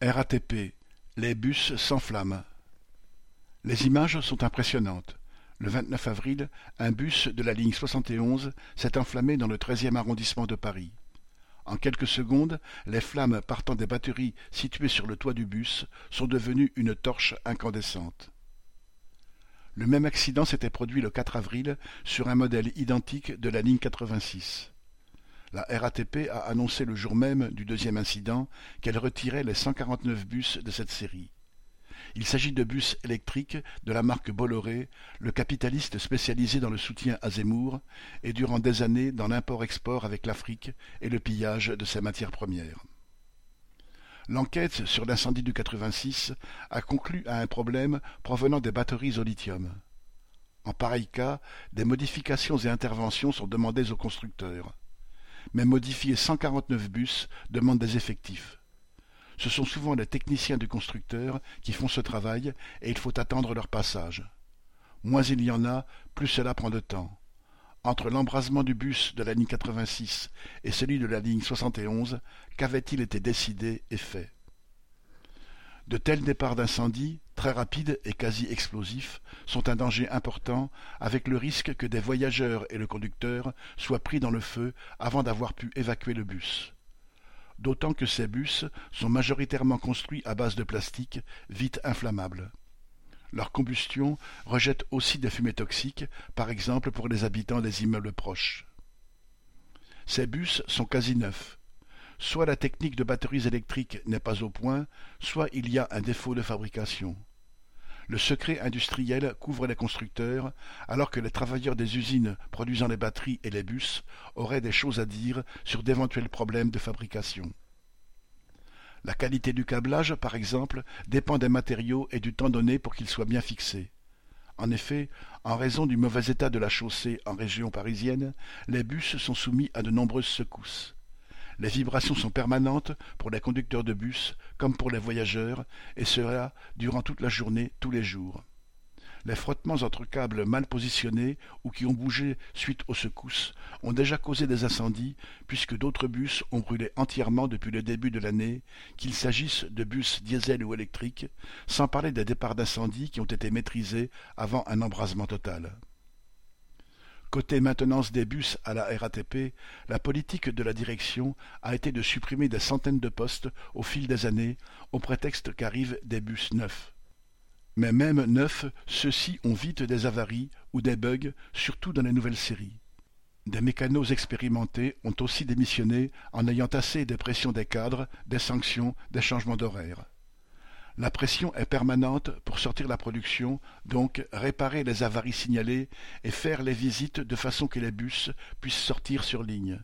RATP, les bus s'enflamment. Les images sont impressionnantes. Le 29 avril, un bus de la ligne 71 s'est enflammé dans le treizième arrondissement de Paris. En quelques secondes, les flammes partant des batteries situées sur le toit du bus sont devenues une torche incandescente. Le même accident s'était produit le 4 avril sur un modèle identique de la ligne 86. La RATP a annoncé le jour même du deuxième incident qu'elle retirait les 149 bus de cette série. Il s'agit de bus électriques de la marque Bolloré, le capitaliste spécialisé dans le soutien à Zemmour et durant des années dans l'import-export avec l'Afrique et le pillage de ses matières premières. L'enquête sur l'incendie du 86 a conclu à un problème provenant des batteries au lithium. En pareil cas, des modifications et interventions sont demandées aux constructeurs mais modifier 149 bus demande des effectifs. Ce sont souvent les techniciens du constructeur qui font ce travail et il faut attendre leur passage. Moins il y en a, plus cela prend de temps. Entre l'embrasement du bus de la ligne 86 et celui de la ligne 71, qu'avait-il été décidé et fait? De tels départs d'incendie, très rapides et quasi explosifs, sont un danger important, avec le risque que des voyageurs et le conducteur soient pris dans le feu avant d'avoir pu évacuer le bus. D'autant que ces bus sont majoritairement construits à base de plastique, vite inflammable. Leur combustion rejette aussi des fumées toxiques, par exemple pour les habitants des immeubles proches. Ces bus sont quasi neufs, Soit la technique de batteries électriques n'est pas au point, soit il y a un défaut de fabrication. Le secret industriel couvre les constructeurs, alors que les travailleurs des usines produisant les batteries et les bus auraient des choses à dire sur d'éventuels problèmes de fabrication. La qualité du câblage, par exemple, dépend des matériaux et du temps donné pour qu'ils soient bien fixés. En effet, en raison du mauvais état de la chaussée en région parisienne, les bus sont soumis à de nombreuses secousses. Les vibrations sont permanentes pour les conducteurs de bus comme pour les voyageurs, et cela durant toute la journée, tous les jours. Les frottements entre câbles mal positionnés ou qui ont bougé suite aux secousses ont déjà causé des incendies puisque d'autres bus ont brûlé entièrement depuis le début de l'année, qu'il s'agisse de bus diesel ou électriques, sans parler des départs d'incendie qui ont été maîtrisés avant un embrasement total. Côté maintenance des bus à la RATP, la politique de la direction a été de supprimer des centaines de postes au fil des années, au prétexte qu'arrivent des bus neufs. Mais même neufs, ceux-ci ont vite des avaries ou des bugs, surtout dans les nouvelles séries. Des mécanos expérimentés ont aussi démissionné en ayant assez des pressions des cadres, des sanctions, des changements d'horaire. La pression est permanente pour sortir la production, donc réparer les avaries signalées et faire les visites de façon que les bus puissent sortir sur ligne.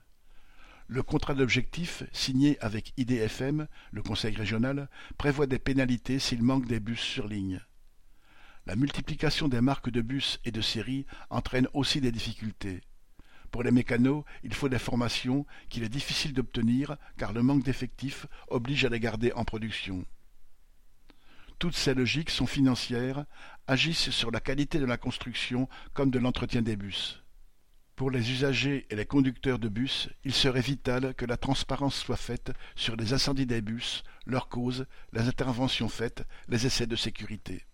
Le contrat d'objectif, signé avec IDFM, le conseil régional, prévoit des pénalités s'il manque des bus sur ligne. La multiplication des marques de bus et de séries entraîne aussi des difficultés. Pour les mécanos, il faut des formations qu'il est difficile d'obtenir car le manque d'effectifs oblige à les garder en production. Toutes ces logiques sont financières, agissent sur la qualité de la construction comme de l'entretien des bus. Pour les usagers et les conducteurs de bus, il serait vital que la transparence soit faite sur les incendies des bus, leurs causes, les interventions faites, les essais de sécurité.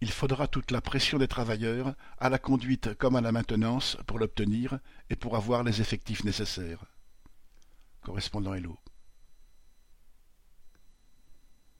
Il faudra toute la pression des travailleurs, à la conduite comme à la maintenance, pour l'obtenir et pour avoir les effectifs nécessaires. Correspondant Hello.